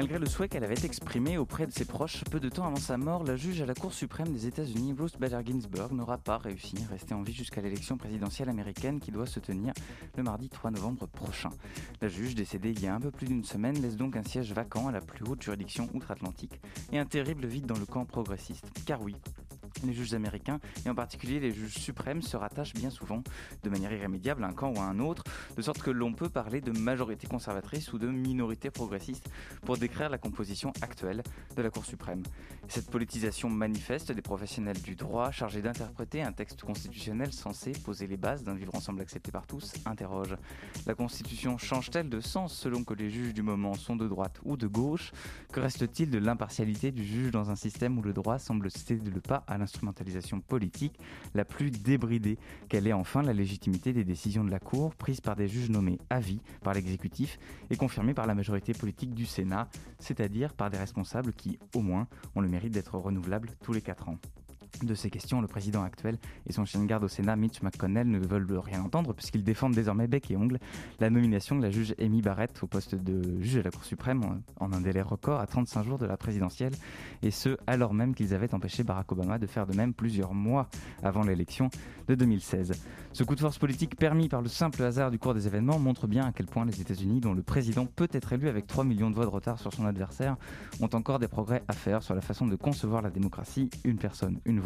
Malgré le souhait qu'elle avait exprimé auprès de ses proches peu de temps avant sa mort, la juge à la Cour suprême des États-Unis, Ruth Bader Ginsburg, n'aura pas réussi à rester en vie jusqu'à l'élection présidentielle américaine qui doit se tenir le mardi 3 novembre prochain. La juge, décédée il y a un peu plus d'une semaine, laisse donc un siège vacant à la plus haute juridiction outre-Atlantique et un terrible vide dans le camp progressiste. Car oui, les juges américains, et en particulier les juges suprêmes, se rattachent bien souvent de manière irrémédiable à un camp ou à un autre, de sorte que l'on peut parler de majorité conservatrice ou de minorité progressiste pour décrire la composition actuelle de la Cour suprême. Cette politisation manifeste des professionnels du droit chargés d'interpréter un texte constitutionnel censé poser les bases d'un vivre ensemble accepté par tous interroge. La Constitution change-t-elle de sens selon que les juges du moment sont de droite ou de gauche? Que reste-t-il de l'impartialité du juge dans un système où le droit semble céder le pas à l'instrumentalisation politique la plus débridée Quelle est enfin la légitimité des décisions de la Cour prises par des juges nommés à vie par l'exécutif et confirmées par la majorité politique du Sénat, c'est-à-dire par des responsables qui, au moins, ont le mérite d'être renouvelables tous les 4 ans de ces questions, le président actuel et son chien de garde au Sénat, Mitch McConnell, ne veulent rien entendre puisqu'ils défendent désormais bec et ongle la nomination de la juge Amy Barrett au poste de juge à la Cour suprême en un délai record à 35 jours de la présidentielle. Et ce alors même qu'ils avaient empêché Barack Obama de faire de même plusieurs mois avant l'élection de 2016. Ce coup de force politique permis par le simple hasard du cours des événements montre bien à quel point les États-Unis, dont le président peut être élu avec 3 millions de voix de retard sur son adversaire, ont encore des progrès à faire sur la façon de concevoir la démocratie, une personne, une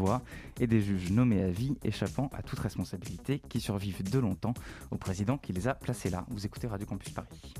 et des juges nommés à vie échappant à toute responsabilité qui survivent de longtemps au président qui les a placés là. Vous écoutez Radio Campus Paris.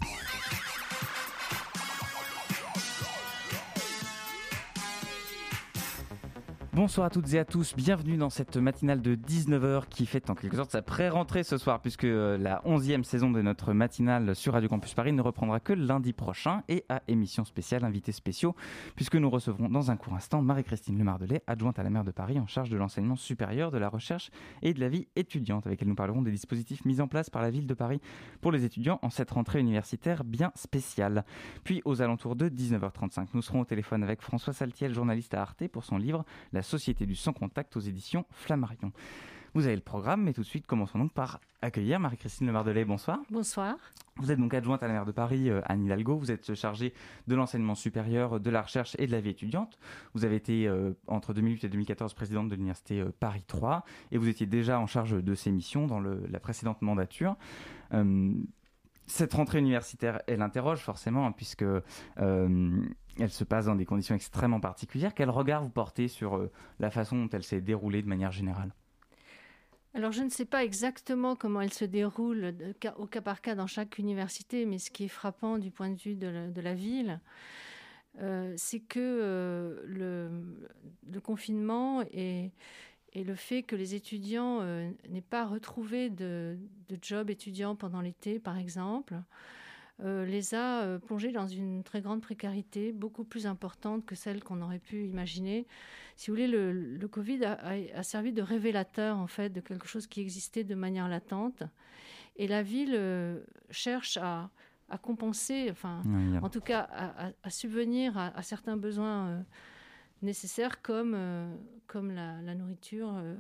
Bonsoir à toutes et à tous, bienvenue dans cette matinale de 19h qui fait en quelque sorte sa pré-rentrée ce soir puisque euh, la 11e saison de notre matinale sur Radio Campus Paris ne reprendra que lundi prochain et à émission spéciale, invités spéciaux, puisque nous recevrons dans un court instant Marie-Christine Lemardelet, adjointe à la maire de Paris en charge de l'enseignement supérieur, de la recherche et de la vie étudiante, avec elle nous parlerons des dispositifs mis en place par la ville de Paris pour les étudiants en cette rentrée universitaire bien spéciale. Puis aux alentours de 19h35, nous serons au téléphone avec François Saltiel, journaliste à Arte, pour son livre La Société du Sans Contact aux éditions Flammarion. Vous avez le programme, mais tout de suite, commençons donc par accueillir Marie-Christine Lemardelet. Bonsoir. Bonsoir. Vous êtes donc adjointe à la maire de Paris, euh, Anne Hidalgo. Vous êtes chargée de l'enseignement supérieur, de la recherche et de la vie étudiante. Vous avez été euh, entre 2008 et 2014 présidente de l'université euh, Paris 3 et vous étiez déjà en charge de ces missions dans le, la précédente mandature. cette rentrée universitaire, elle interroge forcément, hein, puisque elle se passe dans des conditions extrêmement particulières. Quel regard vous portez sur la façon dont elle s'est déroulée de manière générale? Alors je ne sais pas exactement comment elle se déroule au cas par cas dans chaque université, mais ce qui est frappant du point de vue de la, ville, euh, c'est que euh, le, confinement et, le fait que les étudiants euh, n'aient pas retrouvé de job étudiant pendant l'été, par exemple, euh, les a euh, plongés dans une très grande précarité, beaucoup plus importante que celle qu'on aurait pu imaginer. Si vous voulez, le, Covid a, servi de révélateur en fait de quelque chose qui existait de manière latente, et la ville euh, cherche à, compenser, enfin, en tout cas, à, subvenir à, certains besoins nécessaires comme, euh, comme la, nourriture euh,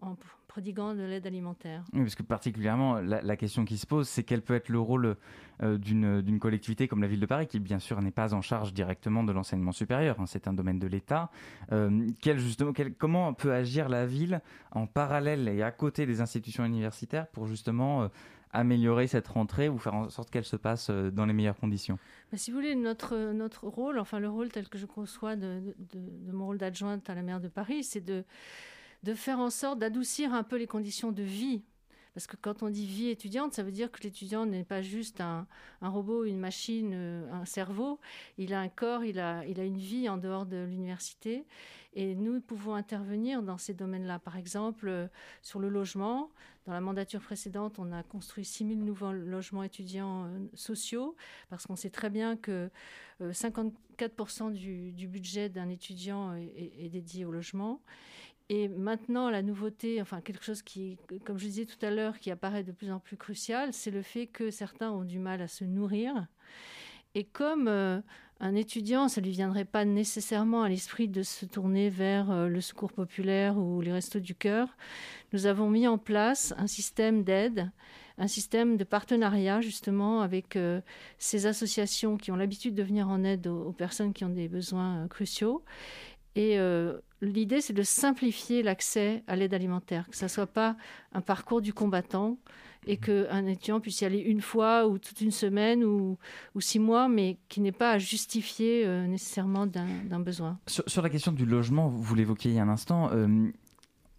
en, prodiguant de l'aide alimentaire. Oui, parce que particulièrement, la, question qui se pose, c'est quel peut être le rôle euh, d'une collectivité comme la ville de Paris, qui bien sûr n'est pas en charge directement de l'enseignement supérieur, hein, c'est un domaine de l'État. quel, comment peut agir la ville en parallèle et à côté des institutions universitaires pour justement améliorer cette rentrée ou faire en sorte qu'elle se passe euh, dans les meilleures conditions? Bah, Si vous voulez, notre, notre rôle, enfin le rôle tel que je conçois de, de, mon rôle d'adjointe à la maire de Paris, c'est de, de faire en sorte d'adoucir un peu les conditions de vie parce que quand on dit vie étudiante, ça veut dire que l'étudiant n'est pas juste un, un, robot, une machine, euh, un cerveau. Il a un corps, il a, il a une vie en dehors de l'université. Et nous pouvons intervenir dans ces domaines-là. Par exemple, euh, sur le logement. Dans la mandature précédente, on a construit 6000 nouveaux logements étudiants euh, sociaux, parce qu'on sait très bien que 54% du, du, budget d'un étudiant est, est, dédié au logement. Et maintenant, la nouveauté, enfin quelque chose qui, comme je disais tout à l'heure, qui apparaît de plus en plus crucial, c'est le fait que certains ont du mal à se nourrir. Et comme euh, un étudiant, ça lui viendrait pas nécessairement à l'esprit de se tourner vers euh, le secours populaire ou les restos du cœur, nous avons mis en place un système d'aide un système de partenariat justement avec ces associations qui ont l'habitude de venir en aide aux, personnes qui ont des besoins cruciaux. Et l'idée, c'est de simplifier l'accès à l'aide alimentaire, que ça ne soit pas un parcours du combattant et qu'un étudiant puisse y aller une fois ou toute une semaine ou, six mois, mais qui n'est pas à justifier euh, nécessairement d'un besoin. Sur, la question du logement, vous l'évoquiez il y a un instant, euh,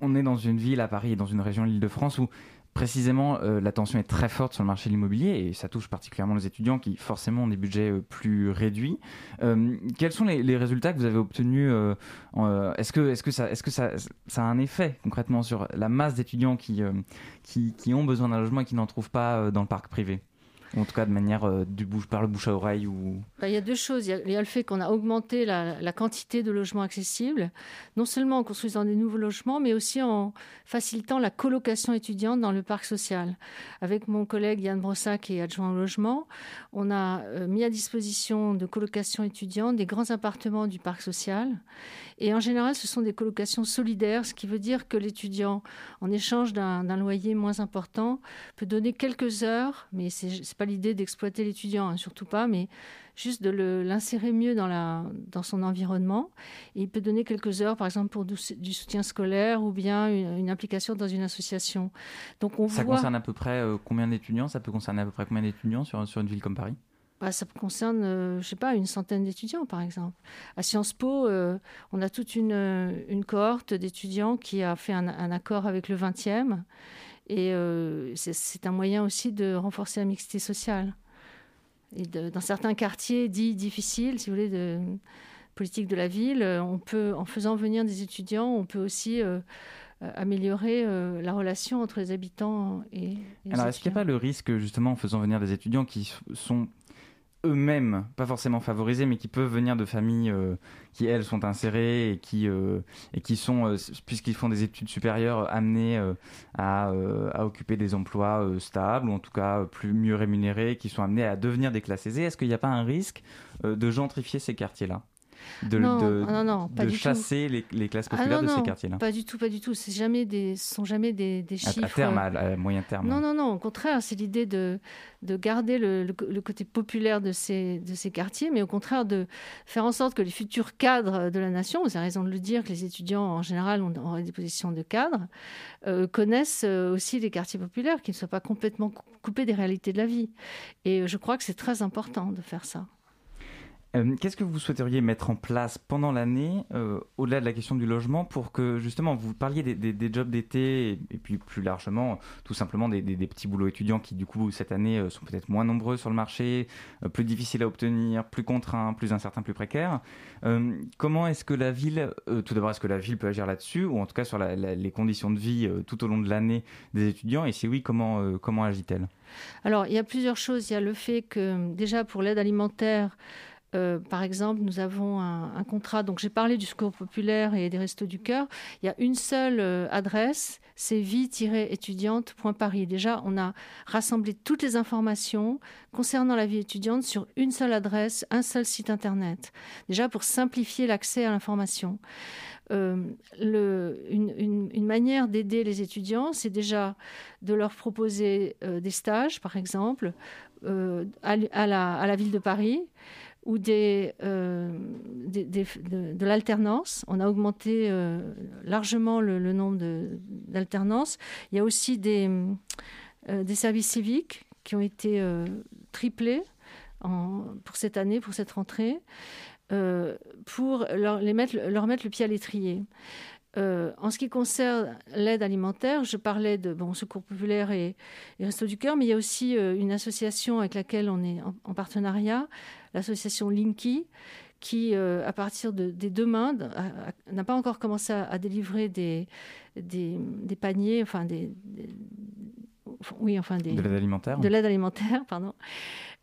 on est dans une ville à Paris et dans une région de l'Île-de-France où précisément, euh, la tension est très forte sur le marché de l'immobilier et ça touche particulièrement les étudiants qui forcément ont des budgets euh, plus réduits. Euh, quels sont les, résultats que vous avez obtenus Est-ce que, ça, a un effet concrètement sur la masse d'étudiants qui, ont besoin d'un logement et qui n'en trouvent pas dans le parc privé? En tout cas de manière euh, du bouche, par le bouche à oreille ou... Bah, il y a deux choses. Il y a, le fait qu'on a augmenté la, quantité de logements accessibles, non seulement en construisant des nouveaux logements, mais aussi en facilitant la colocation étudiante dans le parc social. Avec mon collègue Yann Brossac, qui est adjoint au logement, on a euh, mis à disposition de colocation étudiante des grands appartements du parc social. Et en général, ce sont des colocations solidaires, ce qui veut dire que l'étudiant, en échange d'un loyer moins important, peut donner quelques heures, mais ce n'est pas l'idée d'exploiter l'étudiant, hein, surtout pas, mais juste de l'insérer mieux dans, la, dans son environnement. il peut donner quelques heures, par exemple, pour du, soutien scolaire ou bien une, implication dans une association. Donc on ça concerne à peu près euh, combien d'étudiants? Ça peut concerner à peu près combien d'étudiants sur, sur une ville comme Paris? Bah, ça concerne, je euh, je sais pas, une centaine d'étudiants, par exemple. À Sciences Po, euh, on a toute une, euh, une cohorte d'étudiants qui a fait un, accord avec le 20e. Et c'est un moyen aussi de renforcer la mixité sociale. Et dans certains quartiers dits difficiles, si vous voulez, de politique de la ville, on peut, en faisant venir des étudiants, on peut aussi améliorer la relation entre les habitants et, et Alors, est-ce qu'il n'y a pas le risque, justement, en faisant venir des étudiants qui sont eux-mêmes, pas forcément favorisés, mais qui peuvent venir de familles euh, qui, elles, sont insérées et qui, euh, sont, euh, puisqu'ils font des études supérieures, amenés à, à, occuper des emplois stables, ou en tout cas plus mieux rémunérés, qui sont amenés à devenir des classes aisées. Est-ce qu'il n'y a pas un risque de gentrifier ces quartiers-là? De, non, de, non, non, de chasser les, les, classes ah, populaires de ces quartiers-là. Pas du tout, pas du tout. C'est jamais des, ce sont jamais des, des chiffres. À, terme, à, moyen terme. Non, non, non. Au contraire, c'est l'idée de, de garder le, le, côté populaire de ces, de ces quartiers, mais au contraire de faire en sorte que les futurs cadres de la nation, vous avez raison de le dire, que les étudiants en général ont, des positions de cadre, euh, connaissent euh, aussi les quartiers populaires, qu'ils ne soient pas complètement coupés des réalités de la vie. Et euh, je crois que c'est très important de faire ça. Euh, qu'est-ce que vous souhaiteriez mettre en place pendant l'année, euh, au-delà de la question du logement, pour que justement vous parliez des, jobs d'été et, puis plus largement, tout simplement des, petits boulots étudiants qui du coup cette année euh, sont peut-être moins nombreux sur le marché, plus difficiles à obtenir, plus contraints, plus incertains, plus précaires. comment est-ce que la ville, tout d'abord, est-ce que la ville peut agir là-dessus, ou en tout cas sur les conditions de vie tout au long de l'année des étudiants, et si oui, comment, comment agit-elle? Alors, il y a plusieurs choses. Il y a le fait que déjà pour l'aide alimentaire, euh, par exemple, nous avons un, contrat. Donc, j'ai parlé du secours populaire et des restos du cœur. Il y a une seule euh, adresse, c'est vie-étudiante.paris. Déjà, on a rassemblé toutes les informations concernant la vie étudiante sur une seule adresse, un seul site internet. Déjà, pour simplifier l'accès à l'information. Euh, une, manière d'aider les étudiants, c'est déjà de leur proposer des stages, par exemple, à, la, ville de Paris ou des, euh, de, l'alternance. On a augmenté euh, largement le, nombre d'alternances. Il y a aussi des, euh, des services civiques qui ont été triplés en, pour cette année, pour cette rentrée, pour leur, mettre, leur mettre le pied à l'étrier. en ce qui concerne l'aide alimentaire, je parlais de bon, Secours populaire et, et Resto du Cœur, mais il y a aussi une association avec laquelle on est en partenariat, l'association Linky, qui, euh, à partir de, des demain, n'a pas encore commencé à, délivrer des, des, paniers, enfin des, oui, enfin des, de l'aide alimentaire. De l'aide alimentaire, pardon,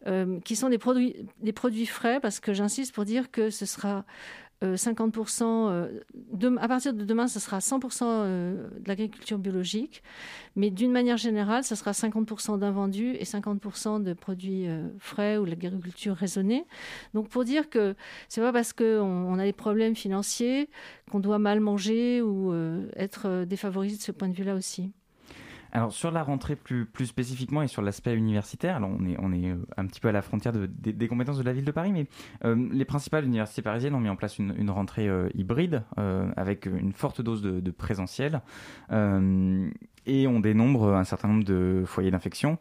euh, qui sont des produits, des produits frais, parce que j'insiste pour dire que ce sera 50%, euh, euh, à partir de demain, ce sera 100% euh, de l'agriculture biologique, mais d'une manière générale, ce sera 50% d'invendus et 50% de produits frais ou l'agriculture raisonnée. Donc pour dire que c'est pas parce qu'on on a des problèmes financiers qu'on doit mal manger ou être défavorisé de ce point de vue-là aussi. Alors sur la rentrée plus, plus spécifiquement et sur l'aspect universitaire, on est, euh, un petit peu à la frontière de, des compétences de la ville de Paris, mais euh, les principales universités parisiennes ont mis en place une, rentrée euh, hybride avec une forte dose de, présentiel et on dénombre un certain nombre de foyers d'infection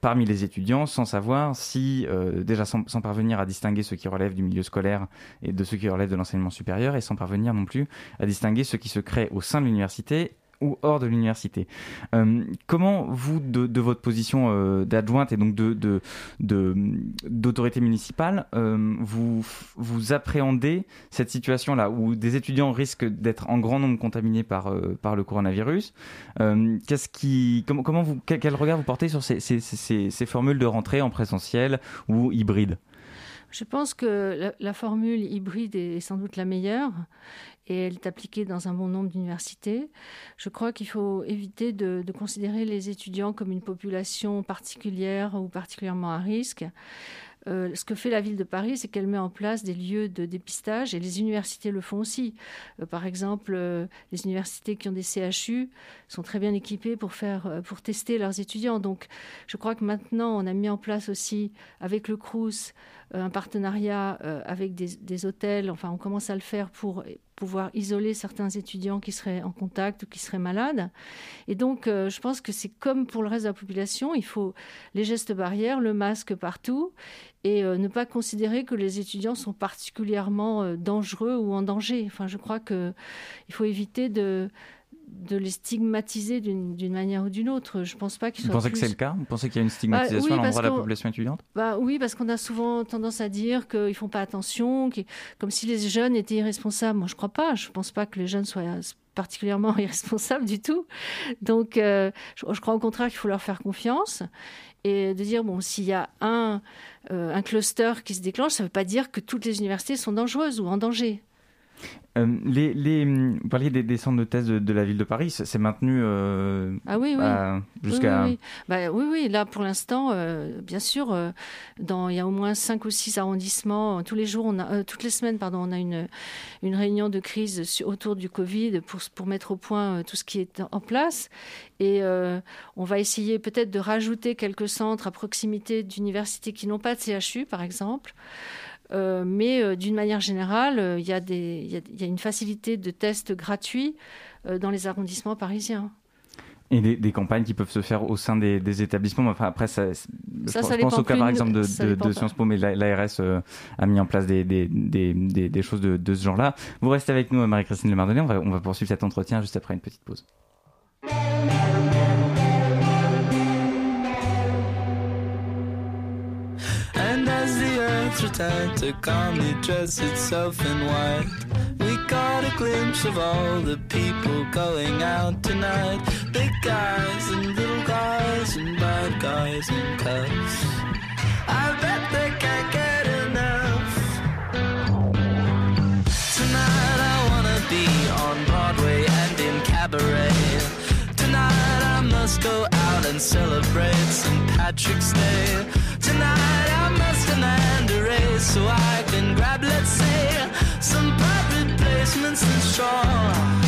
parmi les étudiants sans savoir si, déjà sans, sans, parvenir à distinguer ceux qui relèvent du milieu scolaire et de ceux qui relèvent de l'enseignement supérieur et sans parvenir non plus à distinguer ceux qui se créent au sein de l'université ou hors de l'université. Euh, comment vous, de, votre position euh, d'adjointe et donc de, d'autorité municipale, euh, vous, vous appréhendez cette situation-là où des étudiants risquent d'être en grand nombre contaminés par, par le coronavirus Qu'est-ce qui, comment, comment vous, quel, regard vous portez sur ces, ces, formules de rentrée en présentiel ou hybride je pense que la, formule hybride est sans doute la meilleure et elle est appliquée dans un bon nombre d'universités. Je crois qu'il faut éviter de, considérer les étudiants comme une population particulière ou particulièrement à risque. Euh, ce que fait la ville de Paris, c'est qu'elle met en place des lieux de dépistage et les universités le font aussi. Euh, par exemple, euh, les universités qui ont des CHU sont très bien équipées pour faire, pour tester leurs étudiants. Donc, je crois que maintenant, on a mis en place aussi avec le CRUS un partenariat avec des, hôtels. Enfin, on commence à le faire pour pouvoir isoler certains étudiants qui seraient en contact ou qui seraient malades. Et donc, euh, je pense que c'est comme pour le reste de la population, il faut les gestes barrières, le masque partout, et euh, ne pas considérer que les étudiants sont particulièrement dangereux ou en danger. Enfin, je crois qu'il faut éviter de de les stigmatiser d'une manière ou d'une autre. Je pense pas qu'ils Vous pensez que c'est le cas? Vous pensez qu'il y a une bah, stigmatisation à l'endroit de la population étudiante? Bah, Oui, parce qu'on a souvent tendance à dire qu'ils font pas attention, comme si les jeunes étaient irresponsables. Moi, je crois pas. Je pense pas que les jeunes soient particulièrement irresponsables du tout. Donc, euh, je, crois au contraire qu'il faut leur faire confiance et de dire bon, s'il y a un, euh, un cluster qui se déclenche, ça ne veut pas dire que toutes les universités sont dangereuses ou en danger. Euh, les, vous parliez des, centres de thèse de, la ville de Paris, c'est maintenu euh, ah oui, oui. jusqu'à... Oui, bah, oui, oui. là pour l'instant, euh, bien sûr, dans, il y a au moins cinq ou six arrondissements. Tous les jours, on a, toutes les semaines, pardon, on a une, une réunion de crise autour du Covid pour, pour mettre au point tout ce qui est en place. Et on va essayer peut-être de rajouter quelques centres à proximité d'universités qui n'ont pas de CHU, par exemple. Euh, mais euh, d'une manière générale, euh, il y, y, a une facilité de tests gratuits dans les arrondissements parisiens. Et des, campagnes qui peuvent se faire au sein des, établissements. Enfin, après, ça, je, pense au cas par exemple de, Sciences Po, mais l'ARS a mis en place des, des choses de, ce genre-là. Vous restez avec nous, Marie-Christine Lemardonnet. On va, on va poursuivre cet entretien juste après une petite pause. Return to calmly dress itself in white. We got a glimpse of all the people going out tonight. Big guys and little guys and bad guys and cuts. I bet they can't get enough. Tonight I wanna be on Broadway and in cabaret. Tonight I must go out and celebrate St. Patrick's Day. Tonight I must demand so I can grab, let's say, some private placements and straw.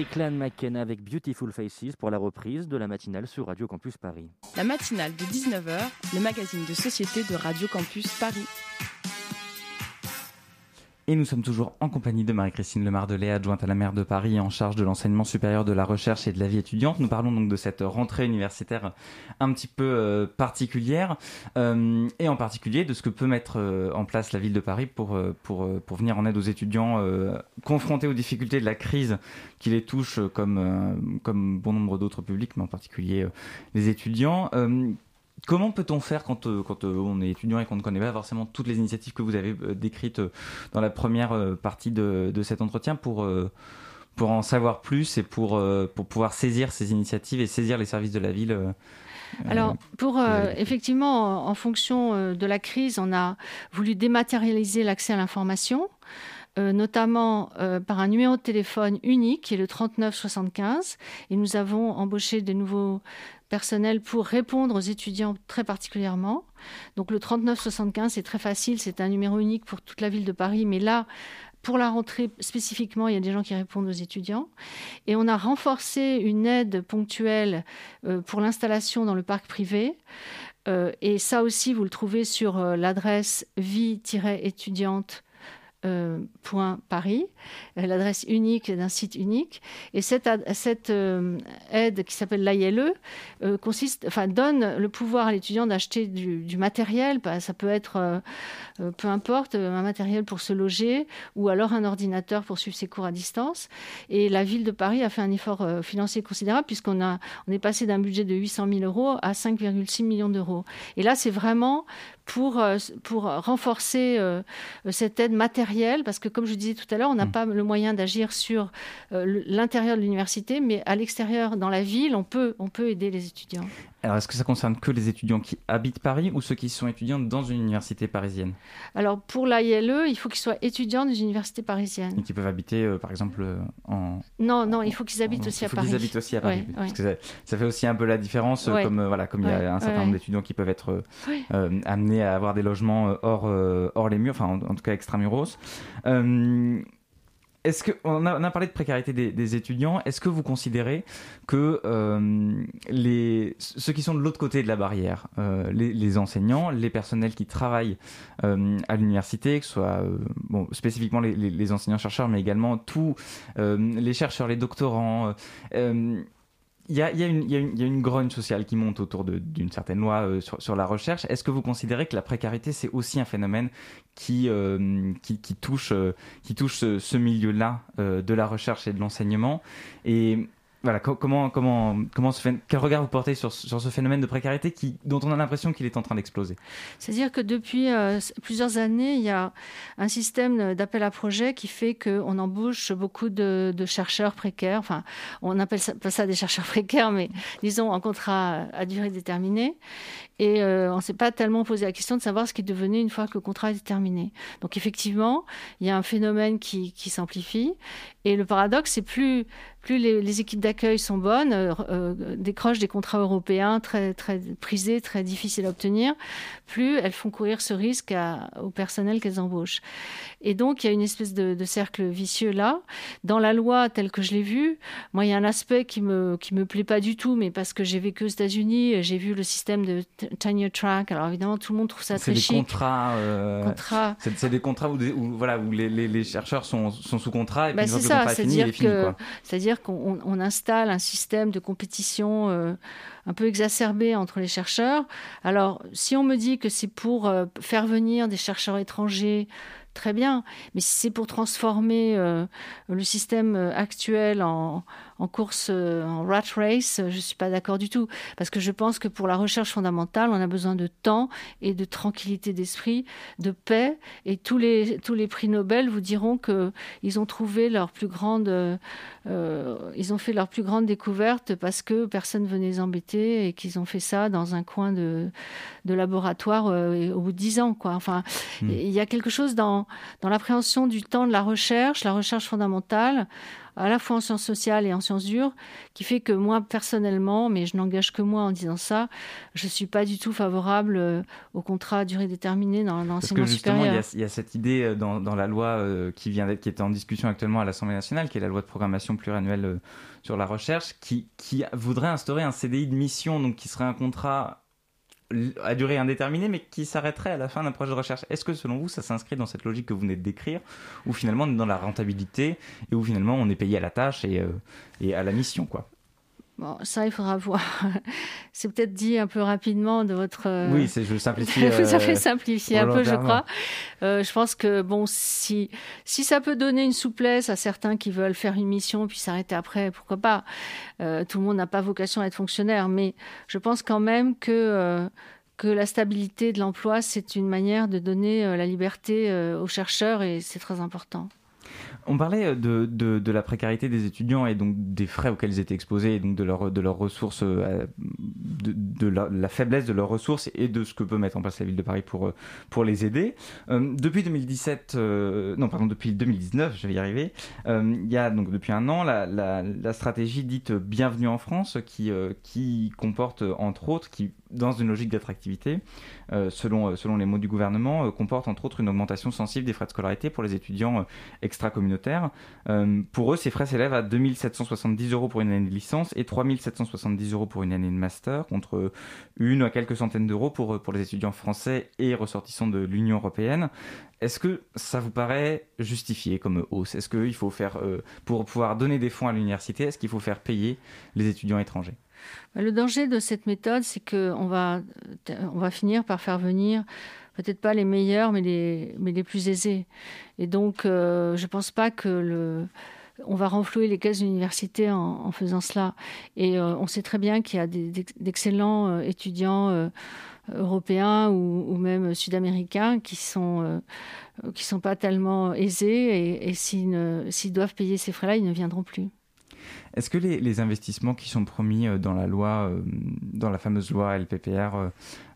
Clan McKenna avec Beautiful Faces pour la reprise de la matinale sur Radio Campus Paris. La matinale de 19h, le magazine de société de Radio Campus Paris. Et nous sommes toujours en compagnie de Marie-Christine Lemardelet, adjointe à la maire de Paris en charge de l'enseignement supérieur de la recherche et de la vie étudiante. Nous parlons donc de cette rentrée universitaire un petit peu euh, particulière euh, et en particulier de ce que peut mettre euh, en place la ville de Paris pour, pour, pour venir en aide aux étudiants confrontés aux difficultés de la crise qui les touche comme, comme bon nombre d'autres publics, mais en particulier les étudiants. Comment peut-on faire quand, euh, quand euh, on est étudiant et qu'on ne connaît pas forcément toutes les initiatives que vous avez euh, décrites dans la première partie de, de cet entretien pour, pour en savoir plus et pour, pour pouvoir saisir ces initiatives et saisir les services de la ville alors, pour effectivement, en, fonction de la crise, on a voulu dématérialiser l'accès à l'information. notamment par un numéro de téléphone unique qui est le 3975 et nous avons embauché de nouveaux personnel pour répondre aux étudiants très particulièrement. Donc le 3975, c'est très facile, c'est un numéro unique pour toute la ville de Paris, mais là, pour la rentrée spécifiquement, il y a des gens qui répondent aux étudiants. Et on a renforcé une aide ponctuelle euh, pour l'installation dans le parc privé. Euh, et ça aussi, vous le trouvez sur euh, l'adresse vie-étudiante euh, point Paris, euh, l'adresse unique d'un site unique. Et cette, euh, aide qui s'appelle l'ILE consiste, enfin, donne le pouvoir à l'étudiant d'acheter du, matériel. Bah, ça peut être, peu importe, un matériel pour se loger ou alors un ordinateur pour suivre ses cours à distance. Et la ville de Paris a fait un effort financier considérable puisqu'on a, on est passé d'un budget de 800 000 euros à 5,6 millions d'euros. Et là, c'est vraiment pour, euh, pour renforcer euh, cette aide matérielle, parce que comme je disais tout à l'heure, on n'a mm. pas le moyen d'agir sur euh, l'intérieur de l'université, mais à l'extérieur, dans la ville, on peut, on peut aider les étudiants. Alors, est-ce que ça concerne que les étudiants qui habitent Paris ou ceux qui sont étudiants dans une université parisienne Alors, pour l'ILE, il faut qu'ils soient étudiants dans une université parisienne. Et qui peuvent habiter, par exemple, en... Non, non, il faut qu'ils habitent aussi à Paris. Il faut qu'ils habitent aussi à Paris. parce que ça, fait aussi un peu la différence, comme, voilà, comme il y a un certain nombre d'étudiants qui peuvent être amenés à avoir des logements euh, hors, euh, hors les murs, enfin en, tout cas extramuros. Euh, est-ce que on a, parlé de précarité des, étudiants. Est-ce que vous considérez que les ceux qui sont de l'autre côté de la barrière, les, enseignants, les personnels qui travaillent à l'université, que ce soit bon, spécifiquement les, les enseignants chercheurs, mais également tous les chercheurs, les doctorants, il y, a, une, grogne sociale qui monte autour d'une certaine loi euh, sur, la recherche. Est-ce que vous considérez que la précarité, c'est aussi un phénomène qui, euh, euh, touche ce, milieu-là de la recherche et de l'enseignement? Voilà, comment, comment, comment fait, quel regard vous portez sur, sur ce phénomène de précarité qui, dont on a l'impression qu'il est en train d'exploser? C'est-à-dire que depuis euh, plusieurs années, il y a un système d'appel à projet qui fait qu'on embauche beaucoup de, chercheurs précaires. Enfin, on appelle ça, pas ça des chercheurs précaires, mais disons en contrat à durée déterminée. Et euh, on ne s'est pas tellement posé la question de savoir ce qui devenait une fois que le contrat est terminé. Donc effectivement, il y a un phénomène qui, qui s'amplifie. Et le paradoxe, c'est plus plus les, équipes d'accueil sont bonnes, euh, euh, décrochent des contrats européens très, très prisés, très difficiles à obtenir, plus elles font courir ce risque au personnel qu'elles embauchent. Et donc, il y a une espèce de, cercle vicieux là. Dans la loi telle que je l'ai vue, moi, il y a un aspect qui me, qui me plaît pas du tout, mais parce que j'ai vécu aux États-Unis, j'ai vu le système de tenure track. Alors, évidemment, tout le monde trouve ça très chic. Contrats, euh, contrats. C'est des contrats où, voilà, où les, les, chercheurs sont, sont, sous contrat et puis bah, le contrat est, fini, il est fini. Qu'on installe un système de compétition euh, un peu exacerbé entre les chercheurs. Alors, si on me dit que c'est pour euh, faire venir des chercheurs étrangers, très bien. Mais si c'est pour transformer euh, le système actuel en, en course, euh, en rat race, je ne suis pas d'accord du tout. Parce que je pense que pour la recherche fondamentale, on a besoin de temps et de tranquillité d'esprit, de paix. Et tous les, tous les prix Nobel vous diront qu'ils ont trouvé leur plus grande, euh, ils ont fait leur plus grande découverte parce que personne venait les embêter et qu'ils ont fait ça dans un coin de, de laboratoire euh, au bout de dix ans. Quoi. Enfin, hmm. il y a quelque chose dans, dans l'appréhension du temps de la recherche, la recherche fondamentale, à la fois en sciences sociales et en sciences dures, qui fait que moi, personnellement, mais je n'engage que moi en disant ça, je ne suis pas du tout favorable euh, au contrat à durée déterminée dans, l'enseignement supérieur. Il y, a cette idée euh, dans, dans la loi euh, qui, vient qui est en discussion actuellement à l'Assemblée nationale, qui est la loi de programmation pluriannuelle sur la recherche, qui, qui voudrait instaurer un CDI de mission, donc qui serait un contrat à durée indéterminée, mais qui s'arrêterait à la fin d'un projet de recherche. Est-ce que selon vous, ça s'inscrit dans cette logique que vous venez de décrire, ou finalement on est dans la rentabilité, et où finalement on est payé à la tâche et, euh, et à la mission quoi? Bon, ça, il faudra voir. C'est peut-être dit un peu rapidement de votre. Euh, oui, c'est je simplifie. ça fait simplifier un peu, je crois. Euh, je pense que bon, si si ça peut donner une souplesse à certains qui veulent faire une mission puis s'arrêter après, pourquoi pas. Euh, tout le monde n'a pas vocation à être fonctionnaire, mais je pense quand même que que la stabilité de l'emploi, c'est une manière de donner la liberté aux chercheurs et c'est très important. On parlait euh, de, la précarité des étudiants et donc des frais auxquels ils étaient exposés et donc de, leur, de leurs ressources, euh, de, la, faiblesse de leurs ressources et de ce que peut mettre en place la ville de Paris pour, euh, les aider. depuis 2017, non pardon, depuis 2019, je vais y arriver, il y a donc depuis un an la, la, stratégie dite Bienvenue en France qui, qui comporte entre autres, qui dans une logique d'attractivité, selon, selon les mots du gouvernement, comporte entre autres une augmentation sensible des frais de scolarité pour les étudiants extra-communautaires. Euh, pour eux, ces frais s'élèvent à 2770 euros pour une année de licence et 3770 euros pour une année de master, contre une à quelques centaines d'euros pour, pour les étudiants français et ressortissants de l'Union européenne. Est-ce que ça vous paraît justifié comme hausse? Est-ce qu'il faut faire, euh, pour pouvoir donner des fonds à l'université, est-ce qu'il faut faire payer les étudiants étrangers? Le danger de cette méthode, c'est qu'on va, on va finir par faire venir peut-être pas les meilleurs, mais les, mais les plus aisés. Et donc, euh, je ne pense pas que le, on va renflouer les caisses d'université en, faisant cela. Et euh, on sait très bien qu'il y a d'excellents euh, étudiants européens ou, même sud-américains qui sont sont pas tellement aisés et s'ils doivent payer ces frais-là, ils ne viendront plus. Est-ce que les, investissements qui sont promis euh, dans la loi, euh, dans la fameuse loi LPPR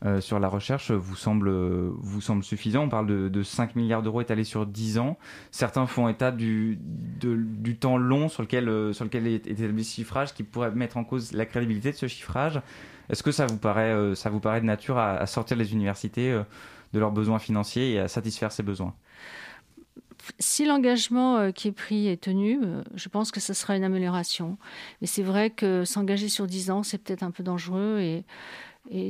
euh, sur la recherche, vous semblent, vous suffisants? On parle de, 5 milliards d'euros étalés sur 10 ans. Certains font état du, temps long sur lequel, sur lequel est établi ce chiffrage qui pourrait mettre en cause la crédibilité de ce chiffrage. Est-ce que ça vous paraît, ça vous paraît de nature à sortir les universités de leurs besoins financiers et à satisfaire ces besoins? Si l'engagement euh, qui est pris est tenu, euh, je pense que ce sera une amélioration. Mais c'est vrai que s'engager sur 10 ans, c'est peut-être un peu dangereux et,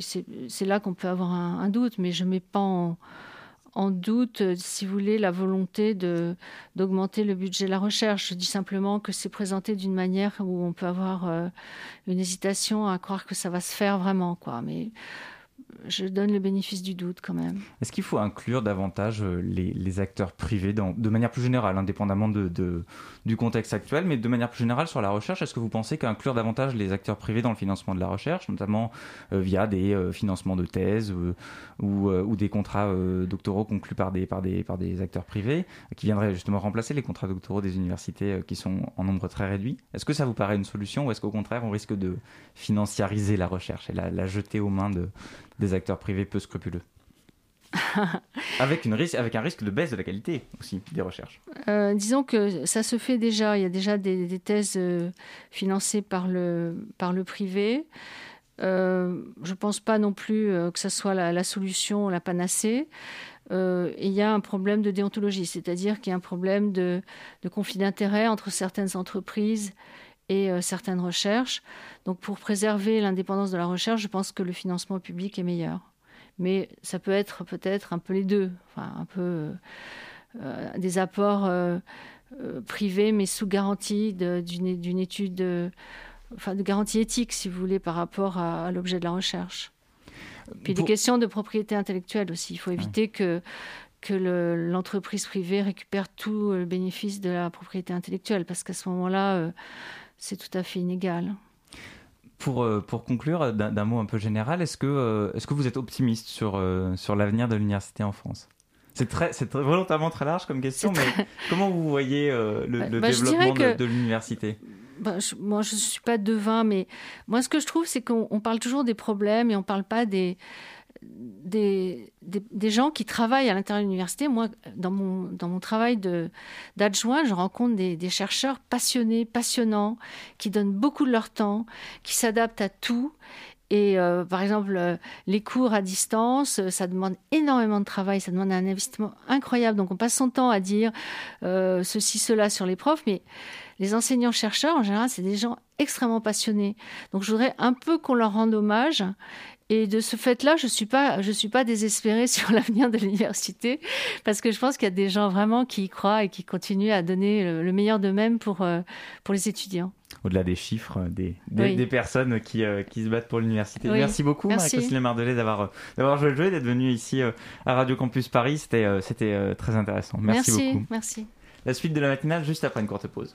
c'est là qu'on peut avoir un, doute. Mais je ne mets pas en, doute, euh, si vous voulez, la volonté d'augmenter le budget de la recherche. Je dis simplement que c'est présenté d'une manière où on peut avoir une hésitation à croire que ça va se faire vraiment. Quoi. Mais je donne le bénéfice du doute quand même. Est-ce qu'il faut inclure davantage euh, les, acteurs privés de manière plus générale, indépendamment de, du contexte actuel, mais de manière plus générale sur la recherche? Est-ce que vous pensez qu'inclure davantage les acteurs privés dans le financement de la recherche, notamment euh, via des euh, financements de thèses ou, des contrats doctoraux conclus par des, par, des, par des acteurs privés, qui viendraient justement remplacer les contrats doctoraux des universités qui sont en nombre très réduit? Est-ce que ça vous paraît une solution ou est-ce qu'au contraire on risque de financiariser la recherche et la jeter aux mains de, des acteurs privés peu scrupuleux. avec, une risque, avec un risque de baisse de la qualité aussi des recherches. Euh, disons que ça se fait déjà. Il y a déjà des, thèses euh, financées par le, par le privé. Euh, je ne pense pas non plus que ce soit la, solution, la panacée. il y a un problème de déontologie, c'est-à-dire qu'il y a un problème de, de conflit d'intérêts entre certaines entreprises et certaines recherches. Donc pour préserver l'indépendance de la recherche, je pense que le financement public est meilleur. Mais ça peut être peut-être un peu les deux, enfin, un peu euh, des apports euh, euh, privés, mais sous garantie d'une étude, enfin de garantie éthique, si vous voulez, par rapport à, l'objet de la recherche. Puis des questions de propriété intellectuelle aussi. Il faut éviter que que l'entreprise privée récupère tout le bénéfice de la propriété intellectuelle, parce qu'à ce moment-là, c'est tout à fait inégal. Pour, euh, pour conclure, d'un mot un peu général, est-ce que, euh, est-ce que vous êtes optimiste sur, euh, sur l'avenir de l'université en France? C'est très, c'est volontairement très large comme question, mais comment vous voyez le, bah, développement de, l'université? Bah, Moi, je ne suis pas devin, mais moi, ce que je trouve, c'est qu'on parle toujours des problèmes et on ne parle pas des, des, des, gens qui travaillent à l'intérieur de l'université. Moi, dans mon, dans mon travail d'adjoint, je rencontre des, chercheurs passionnés, passionnants, qui donnent beaucoup de leur temps, qui s'adaptent à tout. Et euh, par exemple, euh, les cours à distance, euh, ça demande énormément de travail, ça demande un investissement incroyable. Donc on passe son temps à dire ceci, cela sur les profs, mais les enseignants-chercheurs, en général, c'est des gens extrêmement passionnés. Donc je voudrais un peu qu'on leur rende hommage et de ce fait-là, je ne suis, pas, je suis pas désespérée sur l'avenir de l'université, parce que je pense qu'il y a des gens vraiment qui y croient et qui continuent à donner le, meilleur d'eux-mêmes pour, euh, pour les étudiants. Au-delà des chiffres, des, des, personnes qui, euh, qui, se battent pour l'université. Merci beaucoup, Marie-Christine Mardelet, d'avoir, d'avoir joué le jeu d'être venue ici euh, à Radio Campus Paris. C'était, c'était très intéressant. Merci, merci beaucoup. Merci. La suite de la matinale, juste après une courte pause.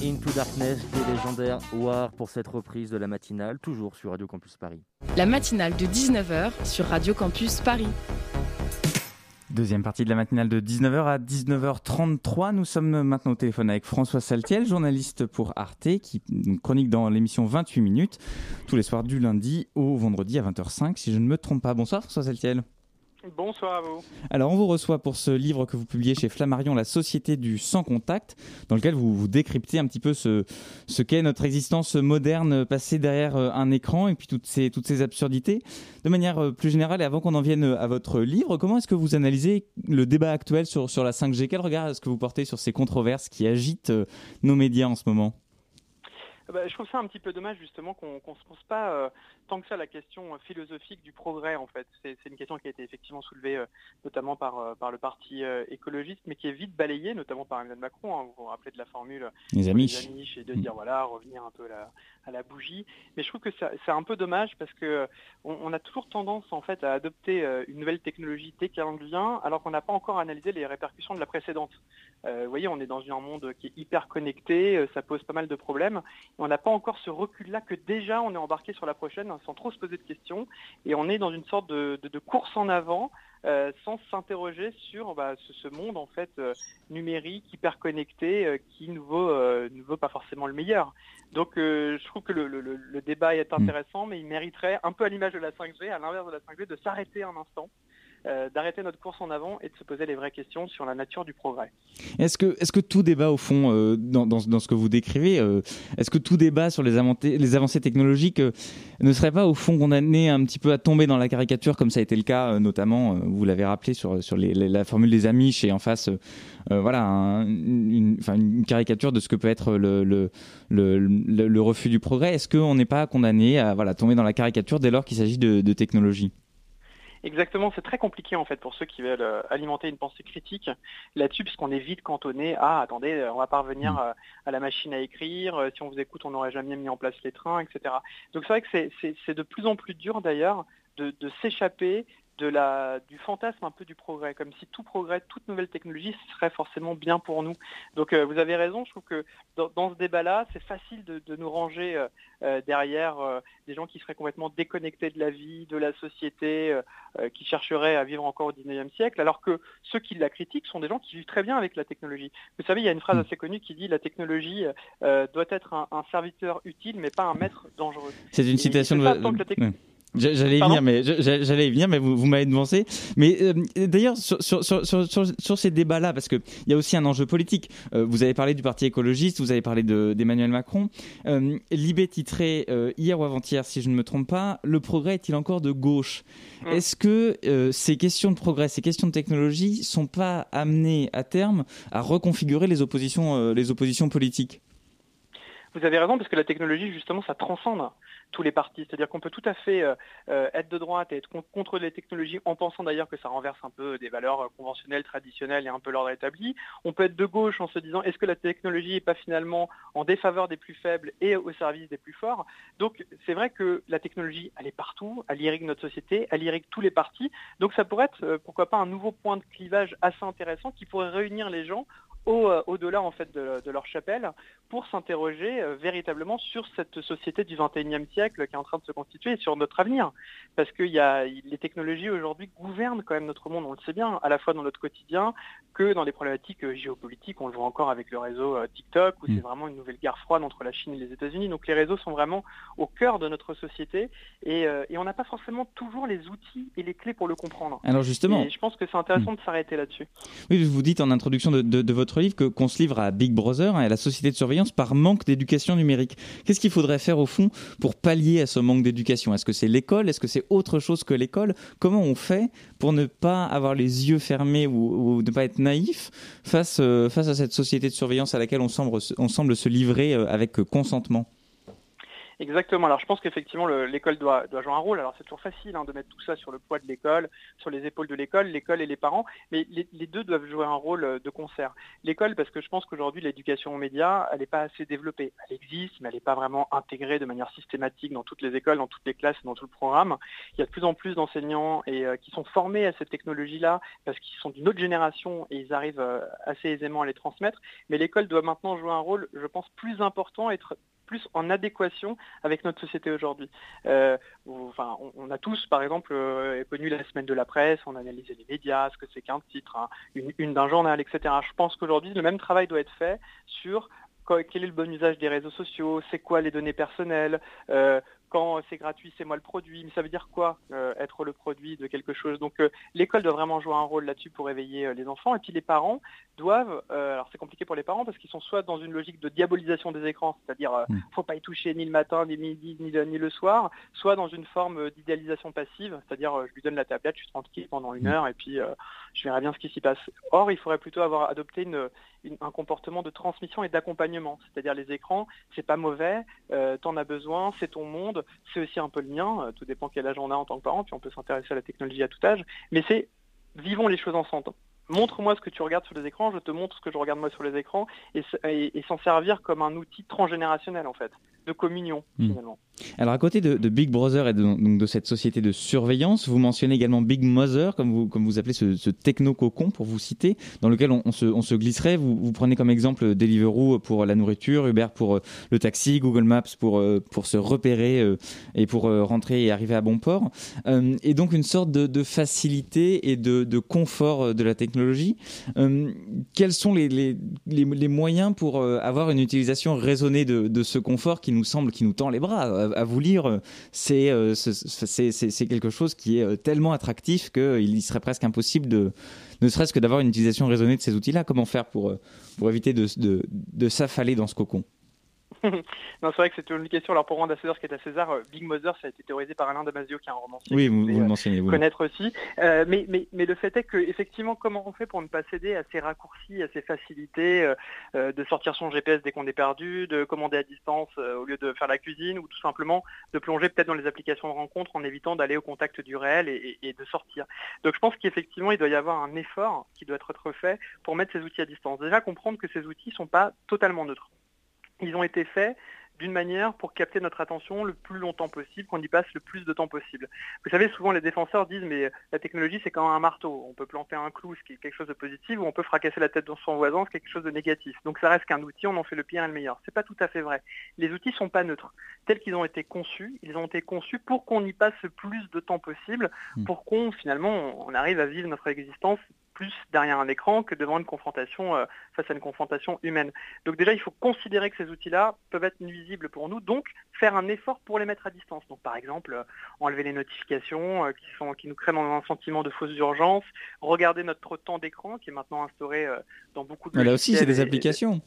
Into Darkness des légendaires War pour cette reprise de la matinale, toujours sur Radio Campus Paris. La matinale de 19h sur Radio Campus Paris. Deuxième partie de la matinale de 19h à 19h33. Nous sommes maintenant au téléphone avec François Saltiel, journaliste pour Arte, qui chronique dans l'émission 28 minutes, tous les soirs du lundi au vendredi à 20h05, si je ne me trompe pas. Bonsoir François Saltiel. Bonsoir à vous. Alors, on vous reçoit pour ce livre que vous publiez chez Flammarion, La Société du Sans Contact, dans lequel vous, vous décryptez un petit peu ce, ce qu'est notre existence moderne passée derrière euh, un écran et puis toutes ces, toutes ces absurdités. De manière euh, plus générale, et avant qu'on en vienne à votre livre, comment est-ce que vous analysez le débat actuel sur, sur la 5G Quel regard est-ce que vous portez sur ces controverses qui agitent euh, nos médias en ce moment? Bah, je trouve ça un petit peu dommage justement qu'on ne se pose pas euh, tant que ça la question euh, philosophique du progrès en fait. C'est une question qui a été effectivement soulevée euh, notamment par, par le parti écologiste mais qui est vite balayée notamment par Emmanuel Macron. Hein. vous vous rappelez de la formule les amis et de dire voilà revenir un peu à la, à la bougie. Mais je trouve que c'est un peu dommage parce que on, a toujours tendance en fait à adopter une nouvelle technologie dès qu'elle vient alors qu'on n'a pas encore analysé les répercussions de la précédente. vous voyez on est dans un monde qui est hyper connecté, ça pose pas mal de problèmes on n'a pas encore ce recul-là que déjà on est embarqué sur la prochaine sans trop se poser de questions et on est dans une sorte de, course en avant euh, sans s'interroger sur bah, ce, monde en fait euh, numérique hyper connecté euh, qui ne vaut, pas forcément le meilleur. Donc je trouve que le, débat est mm. intéressant, mais il mériterait un peu à l'image de la 5G, à l'inverse de la 5G, de s'arrêter un instant euh, d'arrêter notre course en avant et de se poser les vraies questions sur la nature du progrès. Est-ce que, est que tout débat, au fond, euh, dans, ce que vous décrivez, euh, est-ce que tout débat sur les, avancées technologiques ne serait pas, au fond, condamné un petit peu à tomber dans la caricature, comme ça a été le cas, notamment, vous l'avez rappelé, sur, la formule des amis et en face, voilà, une, caricature de ce que peut être le, refus du progrès Est-ce qu'on n'est pas condamné à tomber dans la caricature dès lors qu'il s'agit de technologie? Exactement, c'est très compliqué en fait pour ceux qui veulent euh, alimenter une pensée critique là-dessus, puisqu'on est vite cantonné à attendez, on va pas revenir mm. euh, à la machine à écrire, euh, si on vous écoute, on n'aurait jamais mis en place les trains, etc. Donc c'est vrai que c'est de plus en plus dur d'ailleurs de, de s'échapper de la, du fantasme un peu du progrès, comme si tout progrès, toute nouvelle technologie serait forcément bien pour nous. Donc euh, vous avez raison, je trouve que dans, ce débat-là, c'est facile de, nous ranger euh, euh, derrière des gens qui seraient complètement déconnectés de la vie, de la société, qui chercheraient à vivre encore au 19e siècle, alors que ceux qui la critiquent sont des gens qui vivent très bien avec la technologie. Vous savez, il y a une phrase mm. assez connue qui dit la technologie doit être un, serviteur utile, mais pas un maître dangereux. C'est une citation de... J'allais y venir, mais j'allais venir, mais vous, vous m'avez devancé. Mais euh, d'ailleurs, sur, sur, sur, sur, ces débats-là, parce qu'il y a aussi un enjeu politique. Euh, vous avez parlé du Parti écologiste, vous avez parlé d'Emmanuel Macron. Euh, Libé titrait euh, hier ou avant-hier, si je ne me trompe pas, le progrès est-il encore de gauche? Mm. Est-ce que ces questions de progrès, ces questions de technologie, sont pas amenées à terme à reconfigurer les oppositions, les oppositions politiques? Vous avez raison, parce que la technologie, justement, ça transcende tous les partis. C'est-à-dire qu'on peut tout à fait euh, euh, être de droite et être contre les technologies en pensant d'ailleurs que ça renverse un peu des valeurs euh, conventionnelles, traditionnelles et un peu l'ordre établi. On peut être de gauche en se disant est-ce que la technologie n'est pas finalement en défaveur des plus faibles et au service des plus forts? Donc c'est vrai que la technologie, elle est partout, elle irrigue notre société, elle irrigue tous les partis. Donc ça pourrait être, pourquoi pas, un nouveau point de clivage assez intéressant qui pourrait réunir les gens euh, au-delà en fait de, leur chapelle pour s'interroger euh, véritablement sur cette société du 21e siècle qui est en train de se constituer et sur notre avenir. Parce que y a, les technologies aujourd'hui gouvernent quand même notre monde, on le sait bien, à la fois dans notre quotidien que dans les problématiques euh, géopolitiques. On le voit encore avec le réseau TikTok où c'est mm. vraiment une nouvelle guerre froide entre la Chine et les États-Unis. Donc les réseaux sont vraiment au cœur de notre société et, on n'a pas forcément toujours les outils et les clés pour le comprendre. Alors justement, et je pense que c'est intéressant mm. de s'arrêter là-dessus. Oui, vous dites en introduction de, de votre livre qu'on se livre à Big Brother hein, et à la société de surveillance par manque d'éducation numérique. Qu'est-ce qu'il faudrait faire au fond pour pallier à ce manque d'éducation? Est-ce que c'est l'école? Est-ce que c'est autre chose que l'école? Comment on fait pour ne pas avoir les yeux fermés ou, ne pas être naïf face, euh, face à cette société de surveillance à laquelle on semble, on semble se livrer euh, avec consentement? Exactement. Alors je pense qu'effectivement l'école doit, jouer un rôle. Alors c'est toujours facile hein, de mettre tout ça sur le poids de l'école, sur les épaules de l'école, l'école et les parents, mais les, deux doivent jouer un rôle euh, de concert. L'école, parce que je pense qu'aujourd'hui l'éducation aux médias, elle n'est pas assez développée. Elle existe, mais elle n'est pas vraiment intégrée de manière systématique dans toutes les écoles, dans toutes les classes, dans tout le programme. Il y a de plus en plus d'enseignants et euh, qui sont formés à cette technologie-là parce qu'ils sont d'une autre génération et ils arrivent euh, assez aisément à les transmettre. Mais l'école doit maintenant jouer un rôle, je pense, plus important, être en adéquation avec notre société aujourd'hui. Euh, enfin, on, a tous, par exemple, euh, connu la semaine de la presse, on analysait les médias, ce que c'est qu'un titre, hein, une, d'un journal, etc. Je pense qu'aujourd'hui, le même travail doit être fait sur quel est le bon usage des réseaux sociaux, c'est quoi les données personnelles, euh, quand c'est gratuit, c'est moi le produit. Mais ça veut dire quoi euh, être le produit de quelque chose? Donc euh, l'école doit vraiment jouer un rôle là-dessus pour éveiller euh, les enfants. Et puis les parents doivent, alors c'est compliqué pour les parents parce qu'ils sont soit dans une logique de diabolisation des écrans, c'est-à-dire ne mm. faut pas y toucher ni le matin, ni le midi, ni le, ni le soir, soit dans une forme d'idéalisation passive, c'est-à-dire je lui donne la tablette, je suis tranquille pendant une mm. heure et puis je verrai bien ce qui s'y passe. Or, il faudrait plutôt avoir adopté un comportement de transmission et d'accompagnement, c'est-à-dire les écrans, c'est pas mauvais, t'en as besoin, c'est ton monde, c'est aussi un peu le mien, euh, tout dépend quel âge on a en tant que parent, puis on peut s'intéresser à la technologie à tout âge, mais c'est vivons les choses ensemble. Montre-moi ce que tu regardes sur les écrans, je te montre ce que je regarde moi sur les écrans, et s'en servir comme un outil transgénérationnel en fait de communion hmm. finalement. Alors à côté de, Big Brother et de, donc de cette société de surveillance, vous mentionnez également Big Mother, comme vous, comme vous appelez ce, techno-cocon pour vous citer, dans lequel on, se, on se, glisserait. Vous, prenez comme exemple Deliveroo pour la nourriture, Uber pour euh, le taxi, Google Maps pour, euh, pour se repérer euh, et pour rentrer et arriver à bon port. et donc une sorte de, facilité et de, confort de la technologie. quels sont les, les, les, moyens pour avoir une utilisation raisonnée de, de ce confort qui nous semble, qui nous tend les bras. À, vous lire, euh, c'est c'est quelque chose qui est euh, tellement attractif qu'il serait presque impossible de, ne serait-ce que d'avoir une utilisation raisonnée de ces outils-là. Comment faire pour, euh, pour éviter de, de s'affaler dans ce cocon? non, c'est vrai que c'est une question. Alors, pour rendre à César ce qui est à César, euh, Big Mother, ça a été théorisé par Alain Damasio, qui est un romancier. Oui, vous, vous le mentionnez. Vous connaître aussi. Euh, mais, mais, mais, le fait est que, effectivement, comment on fait pour ne pas céder à ces raccourcis, à ces facilités euh, de sortir son GPS dès qu'on est perdu, de commander à distance au lieu de faire la cuisine, ou tout simplement de plonger peut-être dans les applications de rencontre en évitant d'aller au contact du réel et, et de sortir. Donc, je pense qu'effectivement, il doit y avoir un effort qui doit être fait pour mettre ces outils à distance. Déjà, comprendre que ces outils ne sont pas totalement neutres ils ont été faits d'une manière pour capter notre attention le plus longtemps possible, qu'on y passe le plus de temps possible. Vous savez, souvent les défenseurs disent mais la technologie c'est comme un marteau, on peut planter un clou, ce qui est quelque chose de positif, ou on peut fracasser la tête de son voisin, ce qui est quelque chose de négatif. Donc ça reste qu'un outil, on en fait le pire et le meilleur. C'est pas tout à fait vrai. Les outils sont pas neutres. Tels qu'ils ont été conçus, ils ont été conçus pour qu'on y passe le plus de temps possible, hmm. pour qu'on finalement on arrive à vivre notre existence plus derrière un écran que devant une confrontation euh, face à une confrontation humaine. Donc déjà, il faut considérer que ces outils-là peuvent être nuisibles pour nous, donc faire un effort pour les mettre à distance. Donc par exemple, euh, enlever les notifications euh, qui, sont, qui nous créent un sentiment de fausse urgence, regarder notre temps d'écran qui est maintenant instauré dans beaucoup de... Mais là aussi, c'est des applications.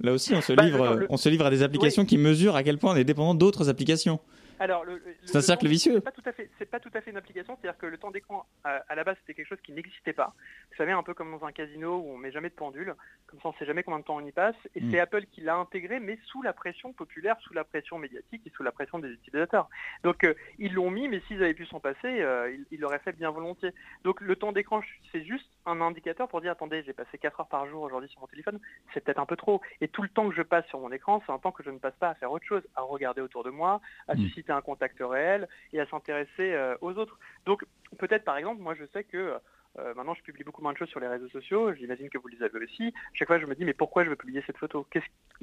Là aussi, on se, bah, livre, on se livre à des applications qui mesurent à quel point on est dépendant d'autres applications. Alors, c'est un cercle vicieux. C'est pas tout à fait, c'est pas tout à fait une application. C'est-à-dire que le temps d'écran à, la base c'était quelque chose qui n'existait pas. Vous savez un peu comme dans un casino où on met jamais de pendule, comme ça on sait jamais combien de temps on y passe. Et mm. c'est Apple qui l'a intégré, mais sous la pression populaire, sous la pression médiatique et sous la pression des utilisateurs. Donc euh, ils l'ont mis, mais s'ils avaient pu s'en passer, euh, ils l'auraient fait bien volontiers. Donc le temps d'écran c'est juste un indicateur pour dire attendez j'ai passé 4 heures par jour aujourd'hui sur mon téléphone, c'est peut-être un peu trop. Et tout le temps que je passe sur mon écran, c'est un temps que je ne passe pas à faire autre chose, à regarder autour de moi, à mm. susciter un contact réel et à s'intéresser euh, aux autres. Donc peut-être par exemple, moi je sais que euh, maintenant, je publie beaucoup moins de choses sur les réseaux sociaux. J'imagine que vous les avez aussi. Chaque fois, je me dis, mais pourquoi je veux publier cette photo?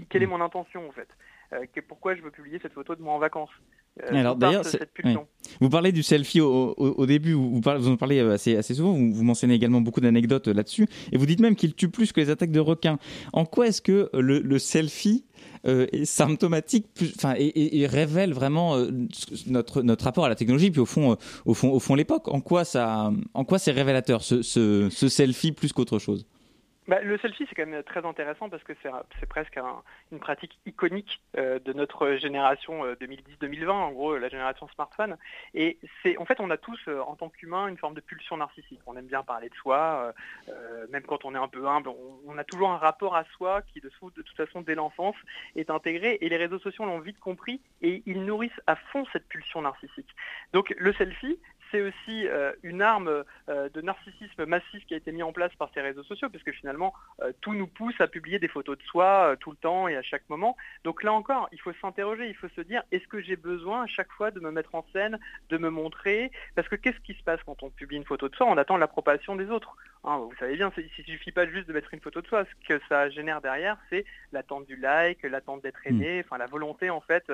Quelle est mm. mon intention, en fait? Euh, Pourquoi je veux publier cette photo de moi en vacances? Alors, d'ailleurs, vous parlez du selfie au, début. Vous, parlez, vous en parlez assez, assez souvent. Vous, vous mentionnez également beaucoup d'anecdotes là-dessus. Et vous dites même qu'il tue plus que les attaques de requins. En quoi est-ce que le selfie euh, est symptomatique, enfin, et, révèle vraiment euh, notre notre rapport à la technologie, puis au fond, euh, au fond, au fond, l'époque. En quoi ça, en quoi c'est révélateur ce, ce selfie plus qu'autre chose? Bah, le selfie, c'est quand même très intéressant parce que c'est presque une pratique iconique euh, de notre génération 2010-2020, euh, en gros la génération smartphone. Et c'est en fait, on a tous, euh, en tant qu'humains, une forme de pulsion narcissique. On aime bien parler de soi, même quand on est un peu humble, on, a toujours un rapport à soi qui, de, de toute façon, dès l'enfance, est intégré. Et les réseaux sociaux l'ont vite compris et ils nourrissent à fond cette pulsion narcissique. Donc le selfie, c'est aussi euh, une arme euh, de narcissisme massif qui a été mis en place par ces réseaux sociaux, parce que finalement, euh, tout nous pousse à publier des photos de soi tout le temps et à chaque moment. Donc là encore, il faut s'interroger, il faut se dire, est-ce que j'ai besoin à chaque fois de me mettre en scène, de me montrer? Parce que qu'est-ce qui se passe quand on publie une photo de soi? On attend l'approbation des autres. Hein, vous savez bien, il ne suffit pas juste de mettre une photo de soi. Ce que ça génère derrière, c'est l'attente du like, l'attente d'être hmm. aimé, enfin la volonté en fait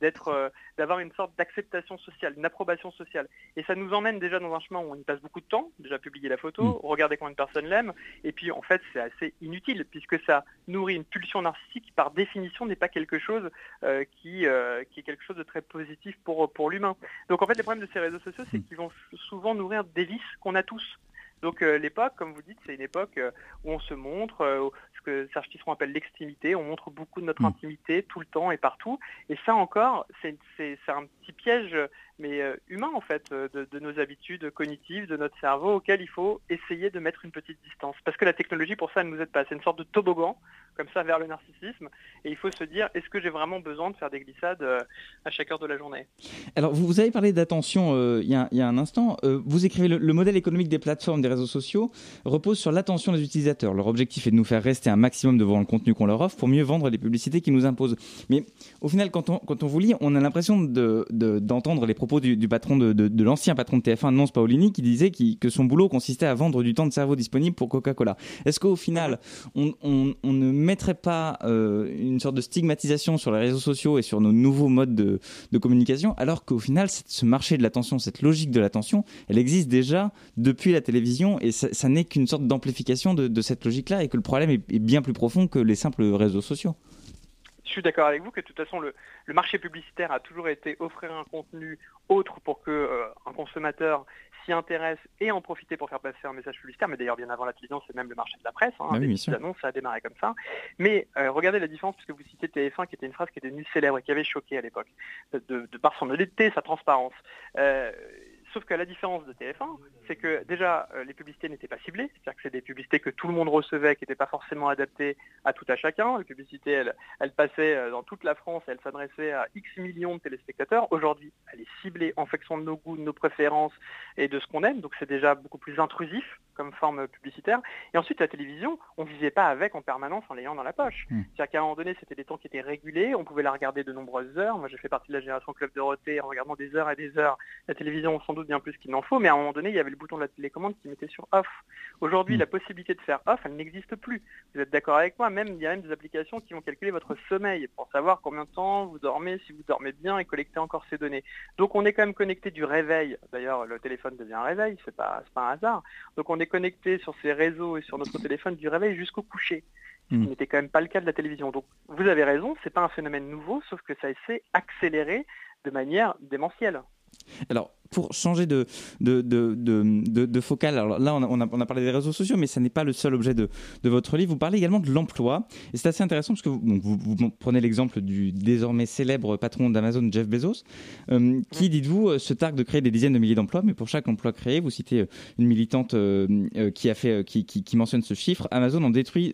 d'être, d'avoir une sorte d'acceptation sociale, une approbation sociale. Et ça nous emmène déjà dans un chemin où on y passe beaucoup de temps, déjà publier la photo, mm. regarder combien de personnes l'aiment, et puis en fait c'est assez inutile puisque ça nourrit une pulsion narcissique qui par définition n'est pas quelque chose euh, qui, euh, qui est quelque chose de très positif pour, pour l'humain. Donc en fait les problèmes de ces réseaux sociaux c'est mm. qu'ils vont souvent nourrir des vices qu'on a tous. Donc euh, l'époque, comme vous dites, c'est une époque où on se montre, ce que Serge Tisseron appelle l'extimité, on montre beaucoup de notre mm. intimité tout le temps et partout. Et ça encore, c'est un petit piège mais euh, humain en fait, euh, de, nos habitudes cognitives, de notre cerveau, auquel il faut essayer de mettre une petite distance. Parce que la technologie, pour ça, ne nous aide pas. C'est une sorte de toboggan, comme ça, vers le narcissisme. Et il faut se dire, est-ce que j'ai vraiment besoin de faire des glissades euh, à chaque heure de la journée? Alors, vous, avez parlé d'attention il, y a un instant. vous écrivez, le, modèle économique des plateformes, des réseaux sociaux, repose sur l'attention des utilisateurs. Leur objectif est de nous faire rester un maximum devant le contenu qu'on leur offre pour mieux vendre les publicités qu'ils nous imposent. Mais au final, quand on, quand on vous lit, on a l'impression d'entendre les propos du, patron de, l'ancien patron de TF1, Nance Paolini, qui disait que son boulot consistait à vendre du temps de cerveau disponible pour Coca-Cola. Est-ce qu'au final, on, ne mettrait pas euh, une sorte de stigmatisation sur les réseaux sociaux et sur nos nouveaux modes de, communication, alors qu'au final, ce marché de l'attention, cette logique de l'attention, elle existe déjà depuis la télévision et ça, n'est qu'une sorte d'amplification de, cette logique-là et que le problème est bien plus profond que les simples réseaux sociaux? Je suis d'accord avec vous que de toute façon le, marché publicitaire a toujours été offrir un contenu autre pour que euh, un consommateur s'y intéresse et en profiter pour faire passer un message publicitaire. Mais d'ailleurs bien avant la télévision, c'est même le marché de la presse. Hein, ah oui, annonces, ça a démarré comme ça. Mais euh, regardez la différence puisque vous citez TF1 qui était une phrase qui était devenue célèbre et qui avait choqué à l'époque de, par son honnêteté, sa transparence. Euh, Sauf qu'à la différence de TF1, c'est que déjà euh, les publicités n'étaient pas ciblées, c'est-à-dire que c'est des publicités que tout le monde recevait, qui n'étaient pas forcément adaptées à tout à chacun. Les publicités, elles, elles passaient euh, dans toute la France, elles s'adressaient à X millions de téléspectateurs. Aujourd'hui, elle est ciblée en fonction de nos goûts, de nos préférences et de ce qu'on aime, donc c'est déjà beaucoup plus intrusif comme forme publicitaire. Et ensuite, la télévision, on ne vivait pas avec en permanence en l'ayant dans la poche. Hmm. C'est-à-dire qu'à un moment donné, c'était des temps qui étaient régulés, on pouvait la regarder de nombreuses heures. Moi, j'ai fait partie de la génération Club Dorothée en regardant des heures et des heures la télévision, sans doute bien plus qu'il n'en faut, mais à un moment donné, il y avait le bouton de la télécommande qui mettait sur off. Aujourd'hui, hmm. la possibilité de faire off, elle n'existe plus. Vous êtes d'accord avec moi Même Il y a même des applications qui vont calculer votre sommeil pour savoir combien de temps vous dormez, si vous dormez bien et collecter encore ces données. Donc on est quand même connecté du réveil. D'ailleurs, le téléphone devient un réveil, c'est pas, pas un hasard. Donc on est connecté sur ces réseaux et sur notre téléphone du réveil jusqu'au coucher. Ce qui hmm. n'était quand même pas le cas de la télévision. Donc vous avez raison, c'est pas un phénomène nouveau, sauf que ça s'est accéléré de manière démentielle. Alors, pour changer de, de, de, de, de focal, alors là on a, on a, parlé des réseaux sociaux, mais ça n'est pas le seul objet de, votre livre. Vous parlez également de l'emploi. Et c'est assez intéressant parce que vous, vous, vous prenez l'exemple du désormais célèbre patron d'Amazon, Jeff Bezos, euh, qui, dites-vous, euh, se targue de créer des dizaines de milliers d'emplois, mais pour chaque emploi créé, vous citez euh, une militante qui, a fait, qui, qui, mentionne ce chiffre, Amazon en détruit,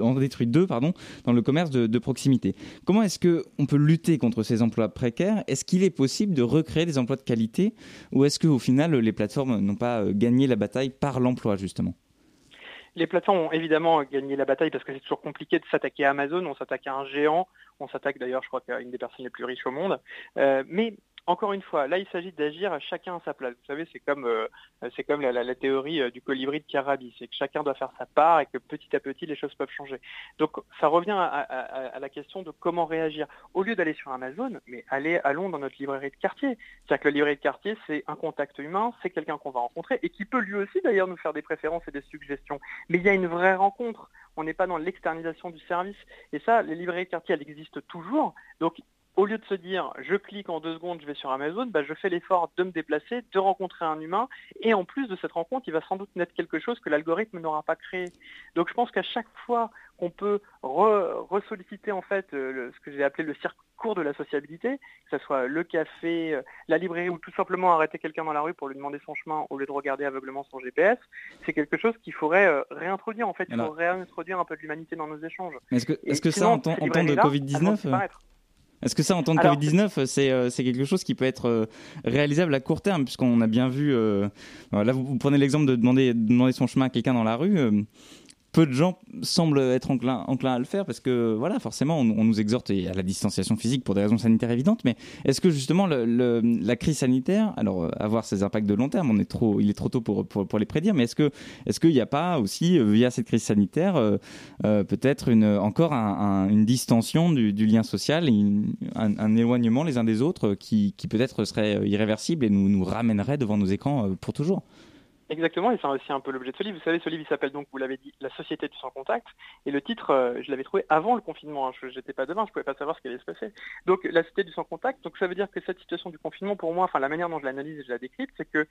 en détruit deux pardon, dans le commerce de, proximité. Comment est-ce qu'on peut lutter contre ces emplois précaires? Est-ce qu'il est possible de recréer des emplois de qualité? Ou est-ce qu'au final, les plateformes n'ont pas euh, gagné la bataille par l'emploi, justement? Les plateformes ont évidemment gagné la bataille parce que c'est toujours compliqué de s'attaquer à Amazon, on s'attaque à un géant, on s'attaque d'ailleurs, je crois, qu'à une des personnes les plus riches au monde. Euh, encore une fois, là, il s'agit d'agir chacun à sa place. Vous savez, c'est comme, euh, la, théorie euh, du colibri de Carabi. C'est que chacun doit faire sa part et que petit à petit, les choses peuvent changer. Donc, ça revient à, la question de comment réagir. Au lieu d'aller sur Amazon, mais allez, allons dans notre librairie de quartier. C'est-à-dire que la librairie de quartier, c'est un contact humain, c'est quelqu'un qu'on va rencontrer et qui peut lui aussi, d'ailleurs, nous faire des préférences et des suggestions. Mais il y a une vraie rencontre. On n'est pas dans l'externalisation du service. Et ça, les librairies de quartier, elles existent toujours. Au lieu de se dire je clique en deux secondes, je vais sur Amazon, bah, je fais l'effort de me déplacer, de rencontrer un humain, et en plus de cette rencontre, il va sans doute naître quelque chose que l'algorithme n'aura pas créé. Donc je pense qu'à chaque fois qu'on peut ressolliciter en fait euh, ce que j'ai appelé le circuit cours de la sociabilité, que ce soit le café, euh, la librairie ou tout simplement arrêter quelqu'un dans la rue pour lui demander son chemin au lieu de regarder aveuglement son GPS, c'est quelque chose qu'il faudrait euh, réintroduire. En fait, il faut réintroduire un peu de l'humanité dans nos échanges. Est-ce que, est -ce que ça, en temps, de Covid-19 est-ce que ça, en temps de Covid-19, c'est quelque chose qui peut être réalisable à court terme, puisqu'on a bien vu, là vous, prenez l'exemple de demander, de demander son chemin à quelqu'un dans la rue, peu de gens semblent être enclins, à le faire parce que voilà forcément on, nous exhorte à la distanciation physique pour des raisons sanitaires évidentes mais est-ce que justement la crise sanitaire alors euh, avoir ses impacts de long terme on est trop il est trop tôt pour, pour, les prédire mais est-ce est-ce qu'il n'y a pas aussi euh, via cette crise sanitaire euh, peut-être une encore une distension du, lien social un, éloignement les uns des autres qui, qui peut-être serait irréversible et nous ramènerait devant nos écrans pour toujours? Exactement, et c'est aussi un peu l'objet de ce livre. Vous savez, ce livre, il s'appelle donc, vous l'avez dit, La société du sans contact. Et le titre, euh, je l'avais trouvé avant le confinement. Hein. Je n'étais pas dedans, je ne pouvais pas savoir ce qui allait se passer. Donc, la société du sans contact. Donc, ça veut dire que cette situation du confinement, pour moi, enfin, la manière dont je l'analyse et je la décrypte, c'est que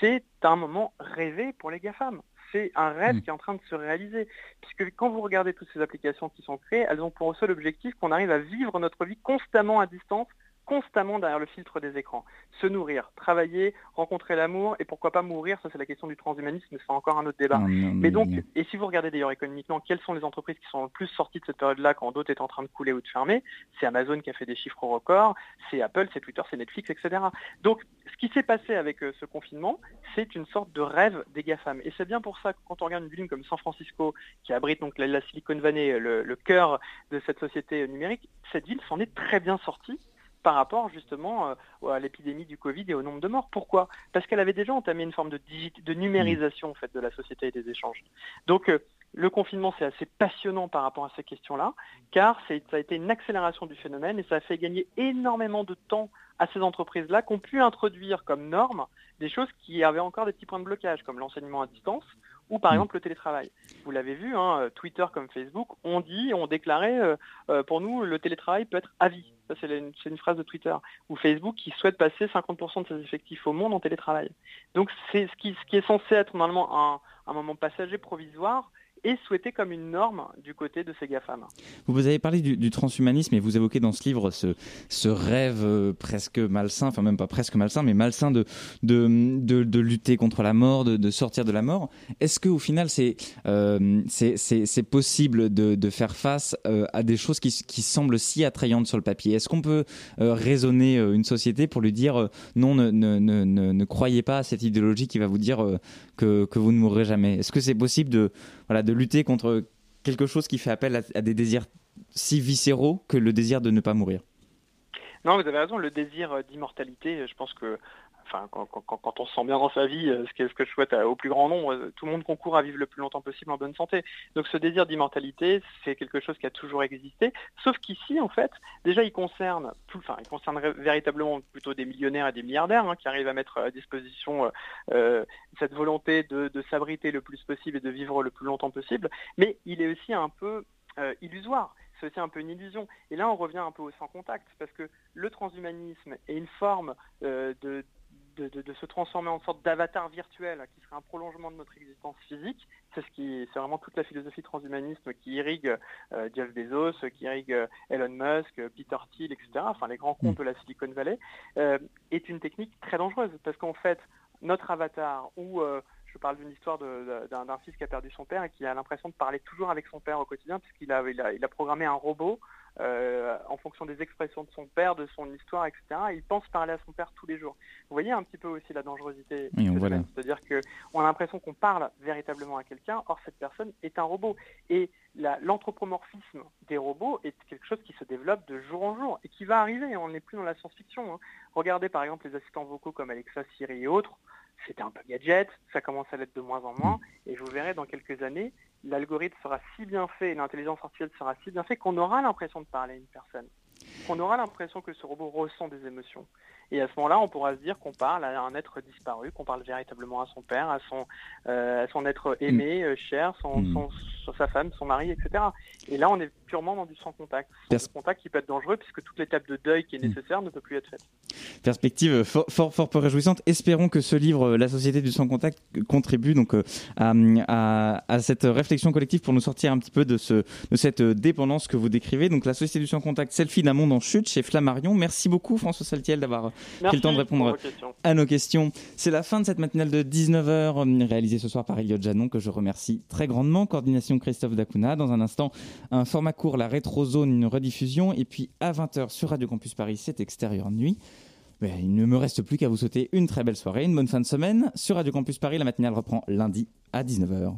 c'est un moment rêvé pour les GAFAM. C'est un rêve mmh. qui est en train de se réaliser. Puisque quand vous regardez toutes ces applications qui sont créées, elles ont pour seul objectif qu'on arrive à vivre notre vie constamment à distance constamment derrière le filtre des écrans. Se nourrir, travailler, rencontrer l'amour et pourquoi pas mourir, ça c'est la question du transhumanisme, c'est encore un autre débat. mais donc, et si vous regardez d'ailleurs économiquement, quelles sont les entreprises qui sont le plus sorties de cette période-là quand d'autres étaient en train de couler ou de fermer? C'est Amazon qui a fait des chiffres records, c'est Apple, c'est Twitter, c'est Netflix, etc. Donc, ce qui s'est passé avec euh, ce confinement, c'est une sorte de rêve des GAFAM. Et c'est bien pour ça que quand on regarde une ville comme San Francisco, qui abrite donc la, Silicon Valley, le, le cœur de cette société numérique, cette ville s'en est très bien sortie par rapport justement euh, à l'épidémie du Covid et au nombre de morts. Pourquoi? Parce qu'elle avait déjà entamé une forme de, de numérisation en fait, de la société et des échanges. Donc euh, le confinement, c'est assez passionnant par rapport à ces questions-là, car ça a été une accélération du phénomène et ça a fait gagner énormément de temps à ces entreprises-là qui ont pu introduire comme norme des choses qui avaient encore des petits points de blocage, comme l'enseignement à distance ou par mm. exemple le télétravail. Vous l'avez vu, hein, Twitter comme Facebook ont dit, ont déclaré, euh, pour nous, le télétravail peut être à vie. C'est une, phrase de Twitter. Ou Facebook qui souhaite passer 50% de ses effectifs au monde en télétravail. Donc c'est ce qui, est censé être normalement un moment passager provisoire et souhaité comme une norme du côté de ces GAFAM. Vous avez parlé du, transhumanisme et vous évoquez dans ce livre ce, rêve euh, presque malsain, enfin même pas presque malsain, mais malsain de, de, de, lutter contre la mort, de, sortir de la mort. Est-ce qu'au final, c'est euh, possible de, de, faire face euh, à des choses qui, qui, semblent si attrayantes sur le papier? Est-ce qu'on peut raisonner une société pour lui dire non, ne, ne, ne, ne, croyez pas à cette idéologie qui va vous dire que, vous ne mourrez jamais Est-ce que c'est possible de, voilà, de lutter contre quelque chose qui fait appel à, des désirs si viscéraux que le désir de ne pas mourir? Non, vous avez raison, le désir d'immortalité, je pense que quand, on se sent bien dans sa vie, euh, ce que, ce que je souhaite au plus grand nombre, euh, tout le monde concourt à vivre le plus longtemps possible en bonne santé. Donc ce désir d'immortalité, c'est quelque chose qui a toujours existé, sauf qu'ici, en fait, déjà, il concerne, enfin, il concerne véritablement plutôt des millionnaires et des milliardaires hein, qui arrivent à mettre à disposition euh, cette volonté de, s'abriter le plus possible et de vivre le plus longtemps possible, mais il est aussi un peu illusoire c'est aussi un peu une illusion. Et là, on revient un peu au sans contact, parce que le transhumanisme est une forme de, de, se transformer en sorte d'avatar virtuel qui serait un prolongement de notre existence physique. C'est ce qui, c'est vraiment toute la philosophie transhumaniste qui irrigue euh, Jeff Bezos, qui irrigue euh, Elon Musk, Peter Thiel, etc. Enfin, les grands comptes mm. de la Silicon Valley euh, est une technique très dangereuse parce qu'en fait, notre avatar ou je parle d'une histoire d'un fils qui a perdu son père et qui a l'impression de parler toujours avec son père au quotidien puisqu'il a, il a programmé un robot euh, fonction des expressions de son père, de son histoire, etc. il pense parler à son père tous les jours. Vous voyez un petit peu aussi la dangerosité. C'est-à-dire qu'on a l'impression qu'on parle véritablement à quelqu'un, or cette personne est un robot. Et l'anthropomorphisme des robots est quelque chose qui se développe de jour en jour et qui va arriver. On n'est plus dans la science-fiction. Hein. Regardez par exemple les assistants vocaux comme Alexa, Siri et autres c'était un peu gadget, ça commence à l'être de moins en moins, mm. et je vous verrai dans quelques années, l'algorithme sera si bien fait, et l'intelligence artificielle sera si bien fait qu'on aura l'impression de parler à une personne. Qu'on aura l'impression que ce robot ressent des émotions. Et à ce moment-là, on pourra se dire qu'on parle à un être disparu, qu'on parle véritablement à son père, à son, euh, à son être aimé, mm. euh, cher, son, mm. son, sa femme, son mari, etc. Et là, on est purement dans du sans contact. Sans contact qui peut être dangereux puisque toute l'étape de deuil qui est mm. nécessaire ne peut plus être faite. Perspective fort, fort, fort peu réjouissante. Espérons que ce livre, La société du sans contact, contribue donc euh, à, à, cette réflexion collective pour nous sortir un petit peu de, ce, de cette dépendance que vous décrivez. Donc, La société du sans contact, selfie d'un monde en chute chez Flammarion. Merci beaucoup, François Saltiel, d'avoir pris le temps de répondre à nos questions. C'est la fin de cette matinale de 19h, réalisée ce soir par Elliot Janon, que je remercie très grandement. Coordination Christophe Dacuna. Dans un instant, un format court, la rétrozone, une rediffusion. Et puis à 20h sur Radio Campus Paris, c'est extérieur nuit. Mais il ne me reste plus qu'à vous souhaiter une très belle soirée, une bonne fin de semaine. Sur Radio Campus Paris, la matinale reprend lundi à 19h.